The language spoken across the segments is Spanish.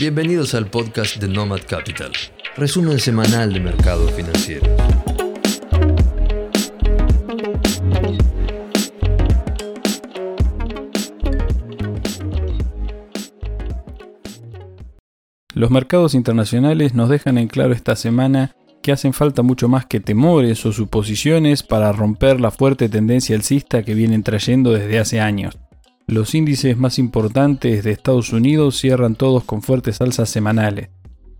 Bienvenidos al podcast de Nomad Capital, resumen semanal de mercados financieros. Los mercados internacionales nos dejan en claro esta semana que hacen falta mucho más que temores o suposiciones para romper la fuerte tendencia alcista que vienen trayendo desde hace años. Los índices más importantes de Estados Unidos cierran todos con fuertes alzas semanales.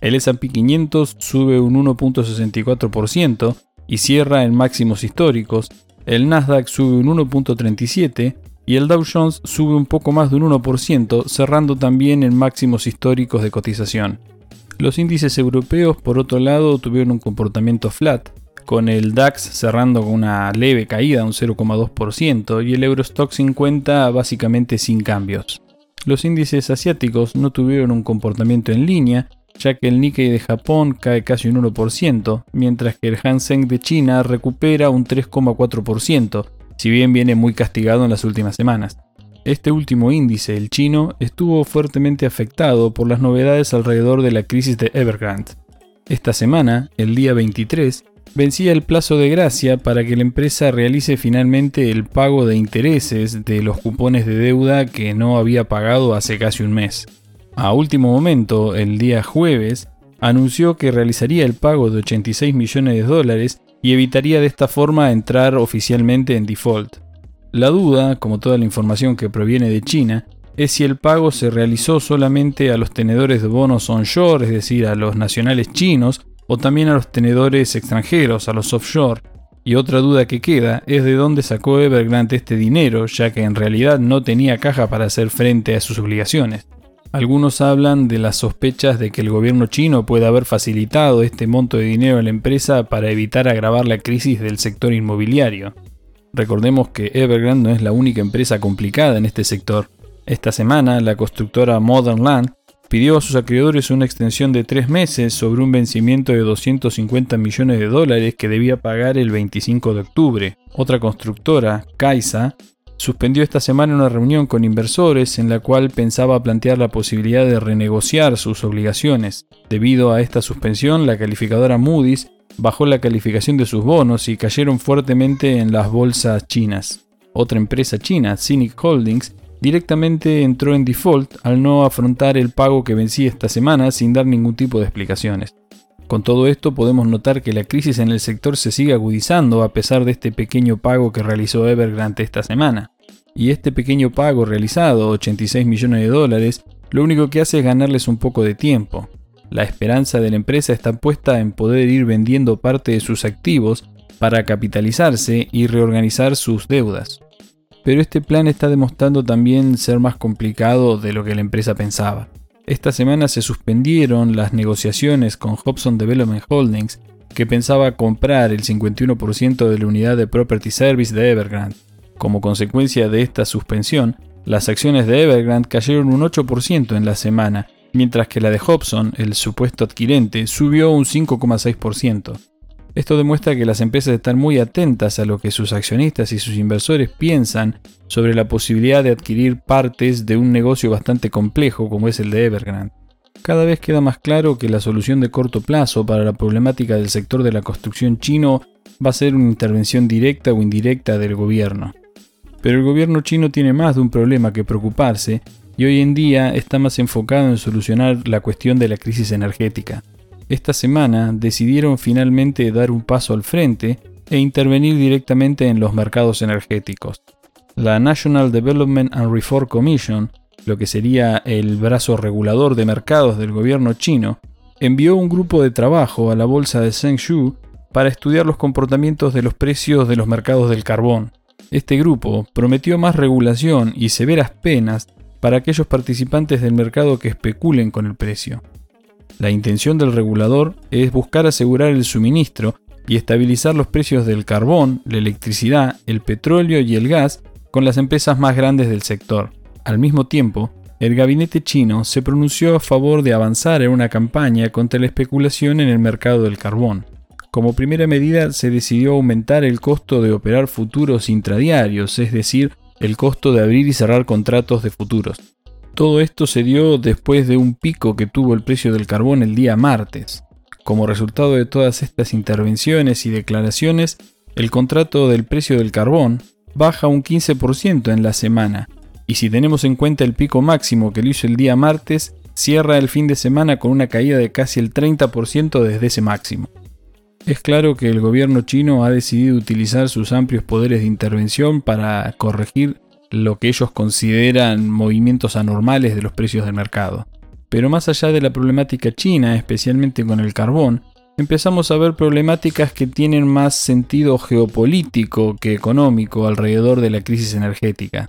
El SP 500 sube un 1.64% y cierra en máximos históricos, el Nasdaq sube un 1.37% y el Dow Jones sube un poco más de un 1%, cerrando también en máximos históricos de cotización. Los índices europeos, por otro lado, tuvieron un comportamiento flat, con el DAX cerrando con una leve caída, un 0,2%, y el Eurostock 50 básicamente sin cambios. Los índices asiáticos no tuvieron un comportamiento en línea, ya que el Nikkei de Japón cae casi un 1%, mientras que el Hang de China recupera un 3,4%, si bien viene muy castigado en las últimas semanas. Este último índice, el chino, estuvo fuertemente afectado por las novedades alrededor de la crisis de Evergrande. Esta semana, el día 23, vencía el plazo de gracia para que la empresa realice finalmente el pago de intereses de los cupones de deuda que no había pagado hace casi un mes. A último momento, el día jueves, anunció que realizaría el pago de 86 millones de dólares y evitaría de esta forma entrar oficialmente en default. La duda, como toda la información que proviene de China, es si el pago se realizó solamente a los tenedores de bonos onshore, es decir, a los nacionales chinos, o también a los tenedores extranjeros, a los offshore. Y otra duda que queda es de dónde sacó Evergrande este dinero, ya que en realidad no tenía caja para hacer frente a sus obligaciones. Algunos hablan de las sospechas de que el gobierno chino puede haber facilitado este monto de dinero a la empresa para evitar agravar la crisis del sector inmobiliario. Recordemos que Evergrande no es la única empresa complicada en este sector. Esta semana, la constructora Modern Land pidió a sus acreedores una extensión de tres meses sobre un vencimiento de 250 millones de dólares que debía pagar el 25 de octubre. Otra constructora, Kaisa, suspendió esta semana una reunión con inversores en la cual pensaba plantear la posibilidad de renegociar sus obligaciones. Debido a esta suspensión, la calificadora Moody's bajó la calificación de sus bonos y cayeron fuertemente en las bolsas chinas. Otra empresa china, Cynic Holdings, directamente entró en default al no afrontar el pago que vencía esta semana sin dar ningún tipo de explicaciones. Con todo esto podemos notar que la crisis en el sector se sigue agudizando a pesar de este pequeño pago que realizó Evergrande esta semana. Y este pequeño pago realizado, 86 millones de dólares, lo único que hace es ganarles un poco de tiempo. La esperanza de la empresa está puesta en poder ir vendiendo parte de sus activos para capitalizarse y reorganizar sus deudas pero este plan está demostrando también ser más complicado de lo que la empresa pensaba. Esta semana se suspendieron las negociaciones con Hobson Development Holdings, que pensaba comprar el 51% de la unidad de Property Service de Evergrande. Como consecuencia de esta suspensión, las acciones de Evergrande cayeron un 8% en la semana, mientras que la de Hobson, el supuesto adquirente, subió un 5,6%. Esto demuestra que las empresas están muy atentas a lo que sus accionistas y sus inversores piensan sobre la posibilidad de adquirir partes de un negocio bastante complejo como es el de Evergrande. Cada vez queda más claro que la solución de corto plazo para la problemática del sector de la construcción chino va a ser una intervención directa o indirecta del gobierno. Pero el gobierno chino tiene más de un problema que preocuparse y hoy en día está más enfocado en solucionar la cuestión de la crisis energética esta semana decidieron finalmente dar un paso al frente e intervenir directamente en los mercados energéticos. La National Development and Reform Commission, lo que sería el brazo regulador de mercados del gobierno chino, envió un grupo de trabajo a la bolsa de Zhengshu para estudiar los comportamientos de los precios de los mercados del carbón. Este grupo prometió más regulación y severas penas para aquellos participantes del mercado que especulen con el precio. La intención del regulador es buscar asegurar el suministro y estabilizar los precios del carbón, la electricidad, el petróleo y el gas con las empresas más grandes del sector. Al mismo tiempo, el gabinete chino se pronunció a favor de avanzar en una campaña contra la especulación en el mercado del carbón. Como primera medida se decidió aumentar el costo de operar futuros intradiarios, es decir, el costo de abrir y cerrar contratos de futuros. Todo esto se dio después de un pico que tuvo el precio del carbón el día martes. Como resultado de todas estas intervenciones y declaraciones, el contrato del precio del carbón baja un 15% en la semana, y si tenemos en cuenta el pico máximo que lo hizo el día martes, cierra el fin de semana con una caída de casi el 30% desde ese máximo. Es claro que el gobierno chino ha decidido utilizar sus amplios poderes de intervención para corregir lo que ellos consideran movimientos anormales de los precios del mercado. Pero más allá de la problemática china, especialmente con el carbón, empezamos a ver problemáticas que tienen más sentido geopolítico que económico alrededor de la crisis energética.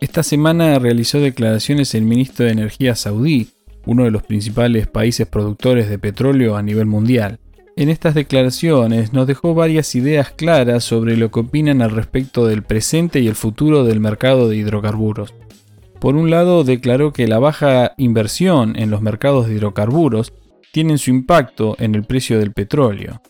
Esta semana realizó declaraciones el ministro de Energía saudí, uno de los principales países productores de petróleo a nivel mundial. En estas declaraciones nos dejó varias ideas claras sobre lo que opinan al respecto del presente y el futuro del mercado de hidrocarburos. Por un lado, declaró que la baja inversión en los mercados de hidrocarburos tiene su impacto en el precio del petróleo.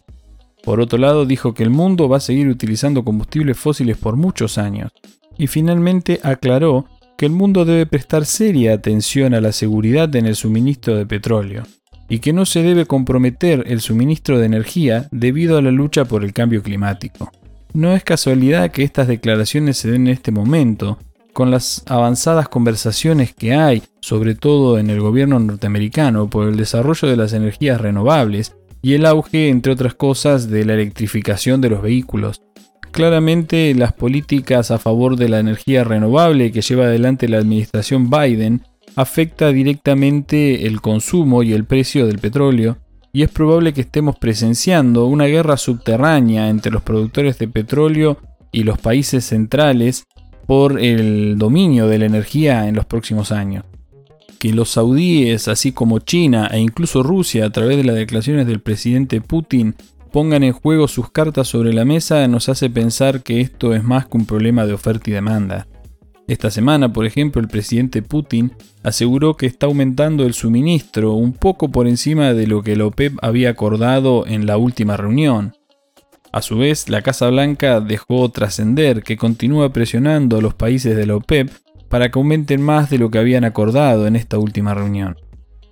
Por otro lado, dijo que el mundo va a seguir utilizando combustibles fósiles por muchos años. Y finalmente aclaró que el mundo debe prestar seria atención a la seguridad en el suministro de petróleo y que no se debe comprometer el suministro de energía debido a la lucha por el cambio climático. No es casualidad que estas declaraciones se den en este momento, con las avanzadas conversaciones que hay, sobre todo en el gobierno norteamericano, por el desarrollo de las energías renovables y el auge, entre otras cosas, de la electrificación de los vehículos. Claramente las políticas a favor de la energía renovable que lleva adelante la administración Biden afecta directamente el consumo y el precio del petróleo, y es probable que estemos presenciando una guerra subterránea entre los productores de petróleo y los países centrales por el dominio de la energía en los próximos años. Que los saudíes, así como China e incluso Rusia, a través de las declaraciones del presidente Putin, pongan en juego sus cartas sobre la mesa nos hace pensar que esto es más que un problema de oferta y demanda. Esta semana, por ejemplo, el presidente Putin aseguró que está aumentando el suministro un poco por encima de lo que la OPEP había acordado en la última reunión. A su vez, la Casa Blanca dejó trascender que continúa presionando a los países de la OPEP para que aumenten más de lo que habían acordado en esta última reunión.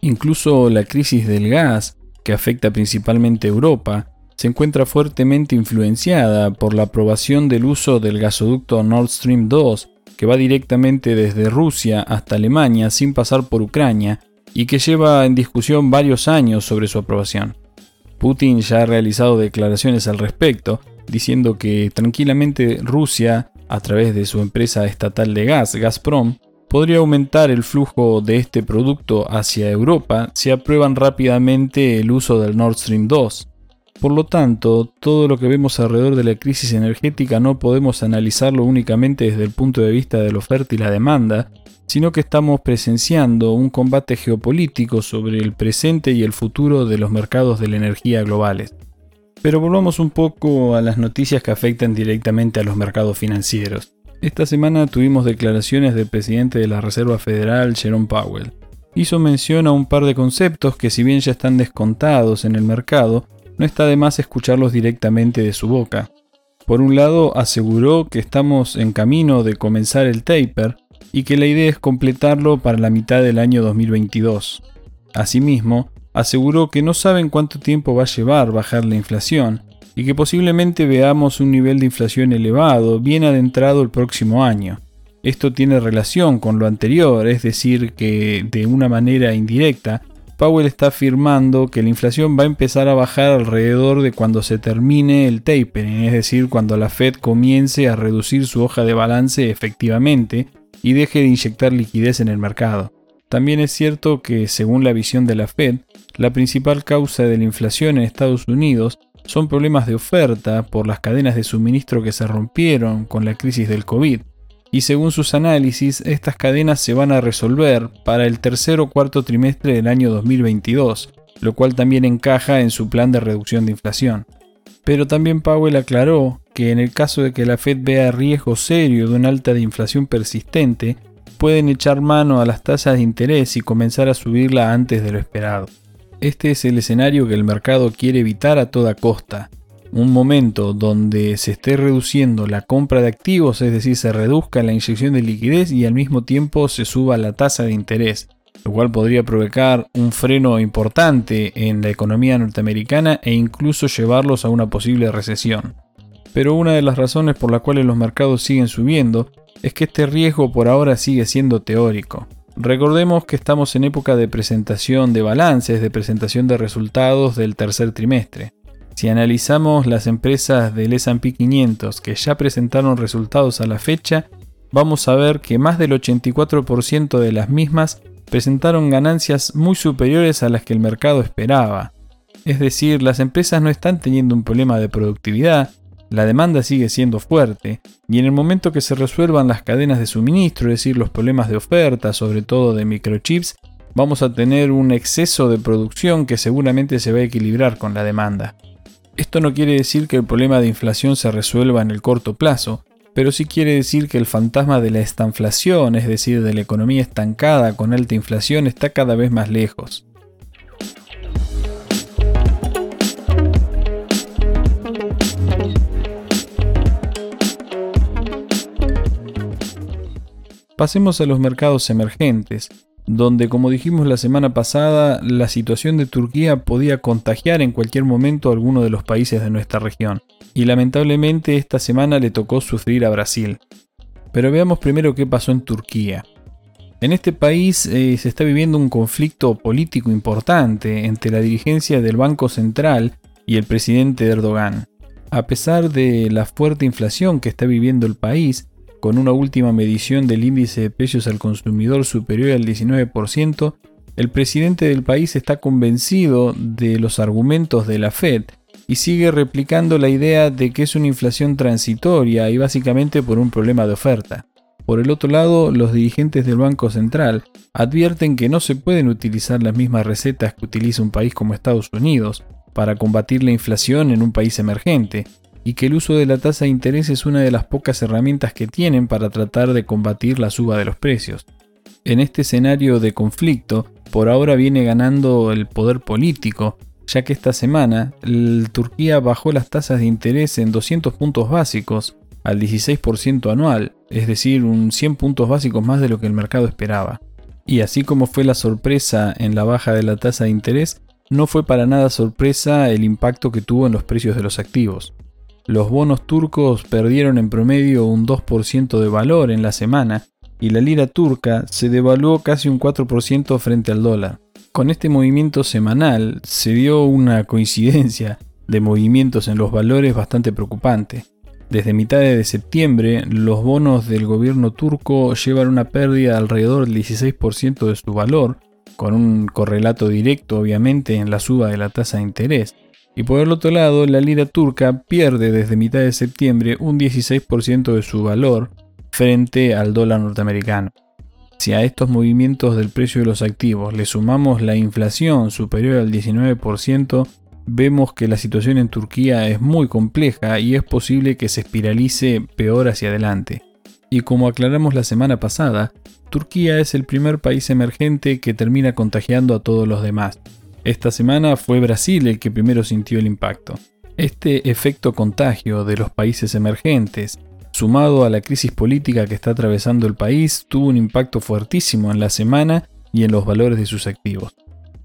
Incluso la crisis del gas, que afecta principalmente a Europa, se encuentra fuertemente influenciada por la aprobación del uso del gasoducto Nord Stream 2 que va directamente desde Rusia hasta Alemania sin pasar por Ucrania y que lleva en discusión varios años sobre su aprobación. Putin ya ha realizado declaraciones al respecto, diciendo que tranquilamente Rusia, a través de su empresa estatal de gas, Gazprom, podría aumentar el flujo de este producto hacia Europa si aprueban rápidamente el uso del Nord Stream 2. Por lo tanto, todo lo que vemos alrededor de la crisis energética no podemos analizarlo únicamente desde el punto de vista de la oferta y la demanda, sino que estamos presenciando un combate geopolítico sobre el presente y el futuro de los mercados de la energía globales. Pero volvamos un poco a las noticias que afectan directamente a los mercados financieros. Esta semana tuvimos declaraciones del presidente de la Reserva Federal, Jerome Powell. Hizo mención a un par de conceptos que si bien ya están descontados en el mercado, no está de más escucharlos directamente de su boca. Por un lado, aseguró que estamos en camino de comenzar el taper y que la idea es completarlo para la mitad del año 2022. Asimismo, aseguró que no saben cuánto tiempo va a llevar bajar la inflación y que posiblemente veamos un nivel de inflación elevado bien adentrado el próximo año. Esto tiene relación con lo anterior, es decir, que de una manera indirecta Powell está afirmando que la inflación va a empezar a bajar alrededor de cuando se termine el tapering, es decir, cuando la Fed comience a reducir su hoja de balance efectivamente y deje de inyectar liquidez en el mercado. También es cierto que, según la visión de la Fed, la principal causa de la inflación en Estados Unidos son problemas de oferta por las cadenas de suministro que se rompieron con la crisis del COVID y según sus análisis, estas cadenas se van a resolver para el tercer o cuarto trimestre del año 2022, lo cual también encaja en su plan de reducción de inflación. Pero también Powell aclaró que en el caso de que la Fed vea riesgo serio de una alta de inflación persistente, pueden echar mano a las tasas de interés y comenzar a subirla antes de lo esperado. Este es el escenario que el mercado quiere evitar a toda costa, un momento donde se esté reduciendo la compra de activos, es decir, se reduzca la inyección de liquidez y al mismo tiempo se suba la tasa de interés, lo cual podría provocar un freno importante en la economía norteamericana e incluso llevarlos a una posible recesión. Pero una de las razones por las cuales los mercados siguen subiendo es que este riesgo por ahora sigue siendo teórico. Recordemos que estamos en época de presentación de balances, de presentación de resultados del tercer trimestre. Si analizamos las empresas del S&P 500 que ya presentaron resultados a la fecha, vamos a ver que más del 84% de las mismas presentaron ganancias muy superiores a las que el mercado esperaba. Es decir, las empresas no están teniendo un problema de productividad, la demanda sigue siendo fuerte, y en el momento que se resuelvan las cadenas de suministro, es decir, los problemas de oferta, sobre todo de microchips, vamos a tener un exceso de producción que seguramente se va a equilibrar con la demanda. Esto no quiere decir que el problema de inflación se resuelva en el corto plazo, pero sí quiere decir que el fantasma de la estanflación, es decir, de la economía estancada con alta inflación, está cada vez más lejos. Pasemos a los mercados emergentes, donde como dijimos la semana pasada, la situación de Turquía podía contagiar en cualquier momento a alguno de los países de nuestra región. Y lamentablemente esta semana le tocó sufrir a Brasil. Pero veamos primero qué pasó en Turquía. En este país eh, se está viviendo un conflicto político importante entre la dirigencia del Banco Central y el presidente Erdogan. A pesar de la fuerte inflación que está viviendo el país, con una última medición del índice de precios al consumidor superior al 19%, el presidente del país está convencido de los argumentos de la Fed y sigue replicando la idea de que es una inflación transitoria y básicamente por un problema de oferta. Por el otro lado, los dirigentes del Banco Central advierten que no se pueden utilizar las mismas recetas que utiliza un país como Estados Unidos para combatir la inflación en un país emergente, y que el uso de la tasa de interés es una de las pocas herramientas que tienen para tratar de combatir la suba de los precios. En este escenario de conflicto, por ahora viene ganando el poder político, ya que esta semana Turquía bajó las tasas de interés en 200 puntos básicos al 16% anual, es decir, un 100 puntos básicos más de lo que el mercado esperaba. Y así como fue la sorpresa en la baja de la tasa de interés, no fue para nada sorpresa el impacto que tuvo en los precios de los activos. Los bonos turcos perdieron en promedio un 2% de valor en la semana y la lira turca se devaluó casi un 4% frente al dólar. Con este movimiento semanal se dio una coincidencia de movimientos en los valores bastante preocupante. Desde mitad de septiembre, los bonos del gobierno turco llevan una pérdida de alrededor del 16% de su valor, con un correlato directo obviamente en la suba de la tasa de interés. Y por el otro lado, la lira turca pierde desde mitad de septiembre un 16% de su valor frente al dólar norteamericano. Si a estos movimientos del precio de los activos le sumamos la inflación superior al 19%, vemos que la situación en Turquía es muy compleja y es posible que se espiralice peor hacia adelante. Y como aclaramos la semana pasada, Turquía es el primer país emergente que termina contagiando a todos los demás. Esta semana fue Brasil el que primero sintió el impacto. Este efecto contagio de los países emergentes, sumado a la crisis política que está atravesando el país, tuvo un impacto fuertísimo en la semana y en los valores de sus activos.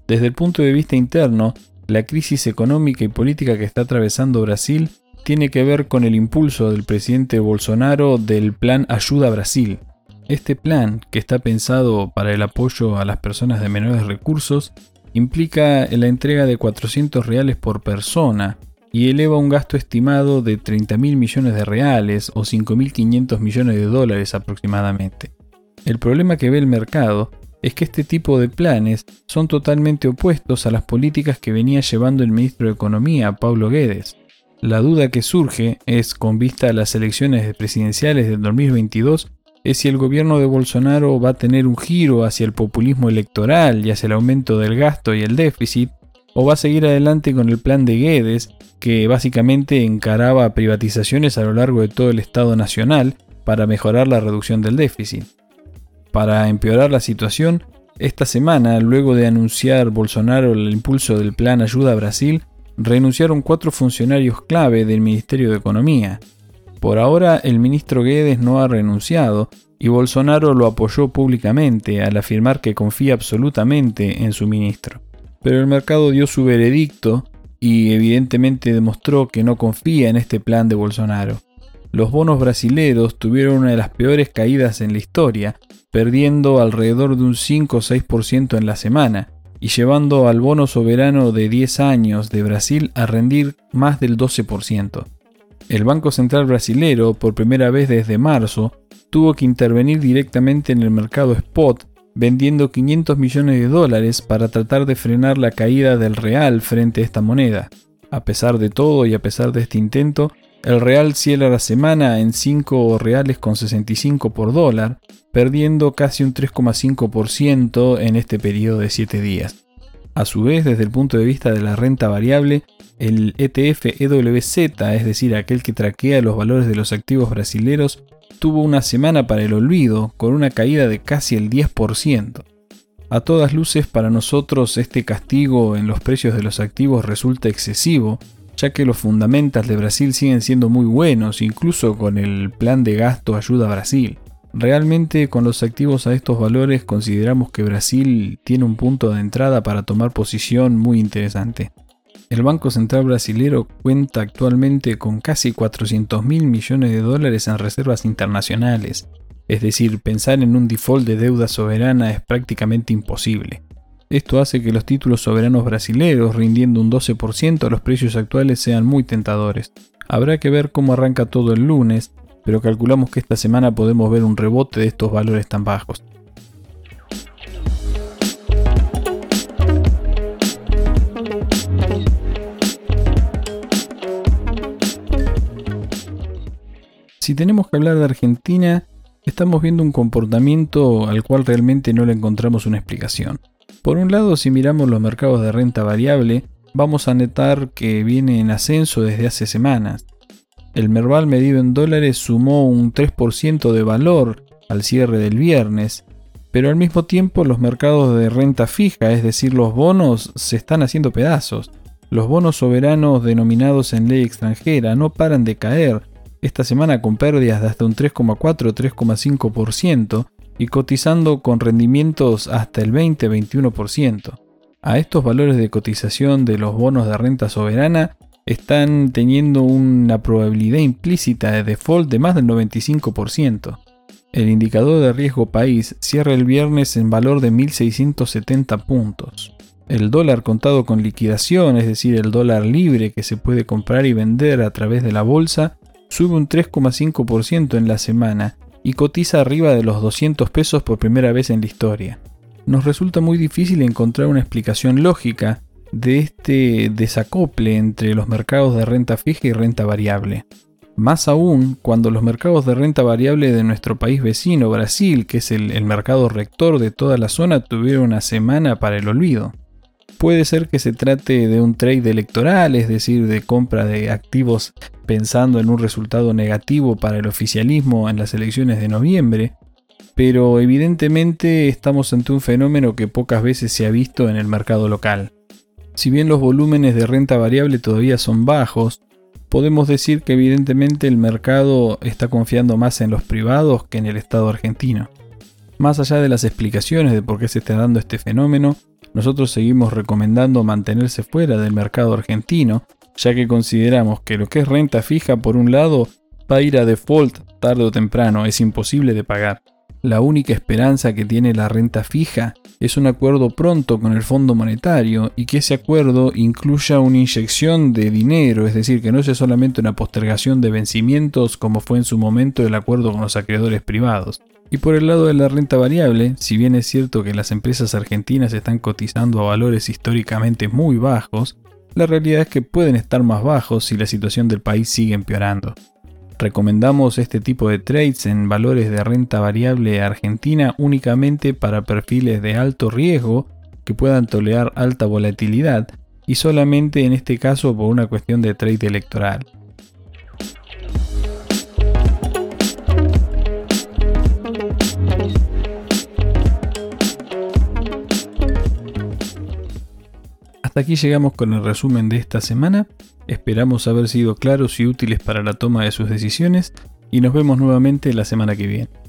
Desde el punto de vista interno, la crisis económica y política que está atravesando Brasil tiene que ver con el impulso del presidente Bolsonaro del plan Ayuda a Brasil. Este plan, que está pensado para el apoyo a las personas de menores recursos, implica la entrega de 400 reales por persona y eleva un gasto estimado de 30 mil millones de reales o 5.500 millones de dólares aproximadamente. El problema que ve el mercado es que este tipo de planes son totalmente opuestos a las políticas que venía llevando el ministro de Economía, Pablo Guedes. La duda que surge es, con vista a las elecciones presidenciales del 2022, es si el gobierno de Bolsonaro va a tener un giro hacia el populismo electoral y hacia el aumento del gasto y el déficit, o va a seguir adelante con el plan de Guedes, que básicamente encaraba privatizaciones a lo largo de todo el Estado Nacional para mejorar la reducción del déficit. Para empeorar la situación, esta semana, luego de anunciar Bolsonaro el impulso del plan Ayuda a Brasil, renunciaron cuatro funcionarios clave del Ministerio de Economía. Por ahora el ministro Guedes no ha renunciado y Bolsonaro lo apoyó públicamente al afirmar que confía absolutamente en su ministro. Pero el mercado dio su veredicto y evidentemente demostró que no confía en este plan de Bolsonaro. Los bonos brasileros tuvieron una de las peores caídas en la historia, perdiendo alrededor de un 5 o 6% en la semana, y llevando al bono soberano de 10 años de Brasil a rendir más del 12%. El Banco Central brasilero, por primera vez desde marzo, tuvo que intervenir directamente en el mercado spot, vendiendo 500 millones de dólares para tratar de frenar la caída del real frente a esta moneda. A pesar de todo y a pesar de este intento, el real cierra la semana en 5 reales con 65 por dólar, perdiendo casi un 3,5% en este periodo de 7 días. A su vez, desde el punto de vista de la renta variable, el ETF EWZ, es decir, aquel que traquea los valores de los activos brasileños, tuvo una semana para el olvido, con una caída de casi el 10%. A todas luces, para nosotros este castigo en los precios de los activos resulta excesivo, ya que los fundamentals de Brasil siguen siendo muy buenos, incluso con el plan de gasto ayuda Brasil. Realmente con los activos a estos valores consideramos que Brasil tiene un punto de entrada para tomar posición muy interesante. El Banco Central Brasilero cuenta actualmente con casi 400 mil millones de dólares en reservas internacionales, es decir, pensar en un default de deuda soberana es prácticamente imposible. Esto hace que los títulos soberanos brasileños, rindiendo un 12% a los precios actuales, sean muy tentadores. Habrá que ver cómo arranca todo el lunes, pero calculamos que esta semana podemos ver un rebote de estos valores tan bajos. Si tenemos que hablar de Argentina, estamos viendo un comportamiento al cual realmente no le encontramos una explicación. Por un lado, si miramos los mercados de renta variable, vamos a notar que viene en ascenso desde hace semanas. El Merval medido en dólares sumó un 3% de valor al cierre del viernes, pero al mismo tiempo los mercados de renta fija, es decir, los bonos, se están haciendo pedazos. Los bonos soberanos denominados en ley extranjera no paran de caer, esta semana con pérdidas de hasta un 3,4-3,5% y cotizando con rendimientos hasta el 20-21%. A estos valores de cotización de los bonos de renta soberana están teniendo una probabilidad implícita de default de más del 95%. El indicador de riesgo país cierra el viernes en valor de 1.670 puntos. El dólar contado con liquidación, es decir, el dólar libre que se puede comprar y vender a través de la bolsa, sube un 3,5% en la semana y cotiza arriba de los 200 pesos por primera vez en la historia. Nos resulta muy difícil encontrar una explicación lógica de este desacople entre los mercados de renta fija y renta variable. Más aún cuando los mercados de renta variable de nuestro país vecino, Brasil, que es el, mercado rector de toda la zona, tuvieron una semana para el olvido. Puede ser que se trate de un trade electoral, es decir, de compra de activos pensando en un resultado negativo para el oficialismo en las elecciones de noviembre, pero evidentemente estamos ante un fenómeno que pocas veces se ha visto en el mercado local. Si bien los volúmenes de renta variable todavía son bajos, podemos decir que evidentemente el mercado está confiando más en los privados que en el Estado argentino. Más allá de las explicaciones de por qué se está dando este fenómeno, nosotros seguimos recomendando mantenerse fuera del mercado argentino, ya que consideramos que lo que es renta fija por un lado va a ir a default tarde o temprano, es imposible de pagar. La única esperanza que tiene la renta fija es un acuerdo pronto con el Fondo Monetario y que ese acuerdo incluya una inyección de dinero, es decir, que no sea solamente una postergación de vencimientos como fue en su momento el acuerdo con los acreedores privados. Y por el lado de la renta variable, si bien es cierto que las empresas argentinas están cotizando a valores históricamente muy bajos, la realidad es que pueden estar más bajos si la situación del país sigue empeorando. Recomendamos este tipo de trades en valores de renta variable argentina únicamente para perfiles de alto riesgo que puedan tolerar alta volatilidad y solamente en este caso por una cuestión de trade electoral. Hasta aquí llegamos con el resumen de esta semana. Esperamos haber sido claros y útiles para la toma de sus decisiones y nos vemos nuevamente la semana que viene.